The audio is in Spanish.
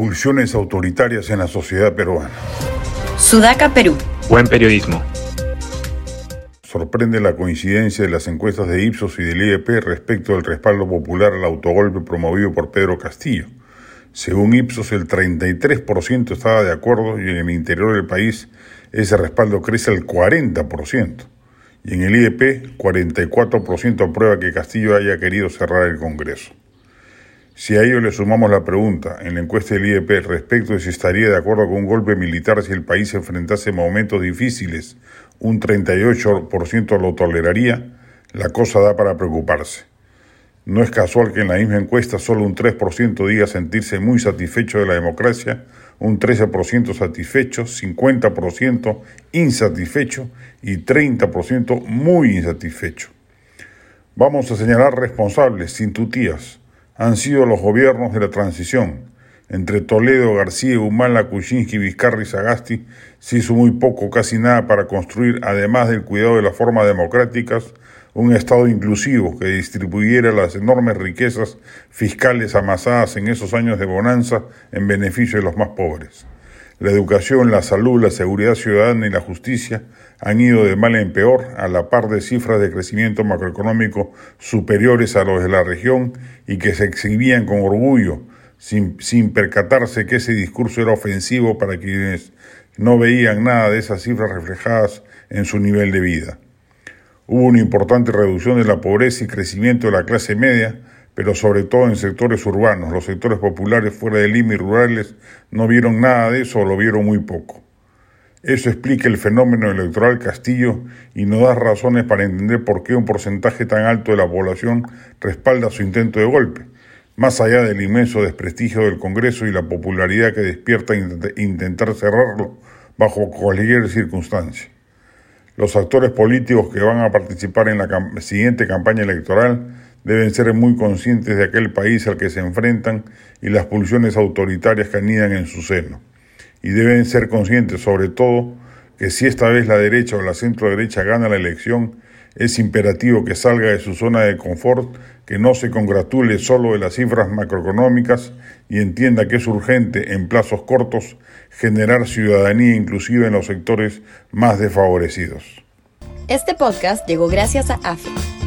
Pulsiones autoritarias en la sociedad peruana. Sudaca, Perú. Buen periodismo. Sorprende la coincidencia de las encuestas de Ipsos y del IEP respecto del respaldo popular al autogolpe promovido por Pedro Castillo. Según Ipsos, el 33% estaba de acuerdo y en el interior del país ese respaldo crece al 40%. Y en el IEP, 44% aprueba que Castillo haya querido cerrar el Congreso. Si a ello le sumamos la pregunta en la encuesta del IEP respecto de si estaría de acuerdo con un golpe militar si el país se enfrentase momentos difíciles, un 38% lo toleraría, la cosa da para preocuparse. No es casual que en la misma encuesta solo un 3% diga sentirse muy satisfecho de la democracia, un 13% satisfecho, 50% insatisfecho y 30% muy insatisfecho. Vamos a señalar responsables, sin tutías han sido los gobiernos de la transición. Entre Toledo, García, Humala, Kuczynski, Vizcarra y Sagasti se hizo muy poco, casi nada, para construir, además del cuidado de las formas democráticas, un Estado inclusivo que distribuyera las enormes riquezas fiscales amasadas en esos años de bonanza en beneficio de los más pobres. La educación, la salud, la seguridad ciudadana y la justicia han ido de mal en peor, a la par de cifras de crecimiento macroeconómico superiores a los de la región y que se exhibían con orgullo, sin, sin percatarse que ese discurso era ofensivo para quienes no veían nada de esas cifras reflejadas en su nivel de vida. Hubo una importante reducción de la pobreza y crecimiento de la clase media, pero sobre todo en sectores urbanos. Los sectores populares fuera de Lima y rurales no vieron nada de eso o lo vieron muy poco. Eso explica el fenómeno electoral Castillo y nos da razones para entender por qué un porcentaje tan alto de la población respalda su intento de golpe, más allá del inmenso desprestigio del Congreso y la popularidad que despierta intentar cerrarlo bajo cualquier circunstancia. Los actores políticos que van a participar en la siguiente campaña electoral deben ser muy conscientes de aquel país al que se enfrentan y las pulsiones autoritarias que anidan en su seno. Y deben ser conscientes sobre todo que si esta vez la derecha o la centro derecha gana la elección, es imperativo que salga de su zona de confort, que no se congratule solo de las cifras macroeconómicas y entienda que es urgente en plazos cortos generar ciudadanía inclusiva en los sectores más desfavorecidos. Este podcast llegó gracias a AFE,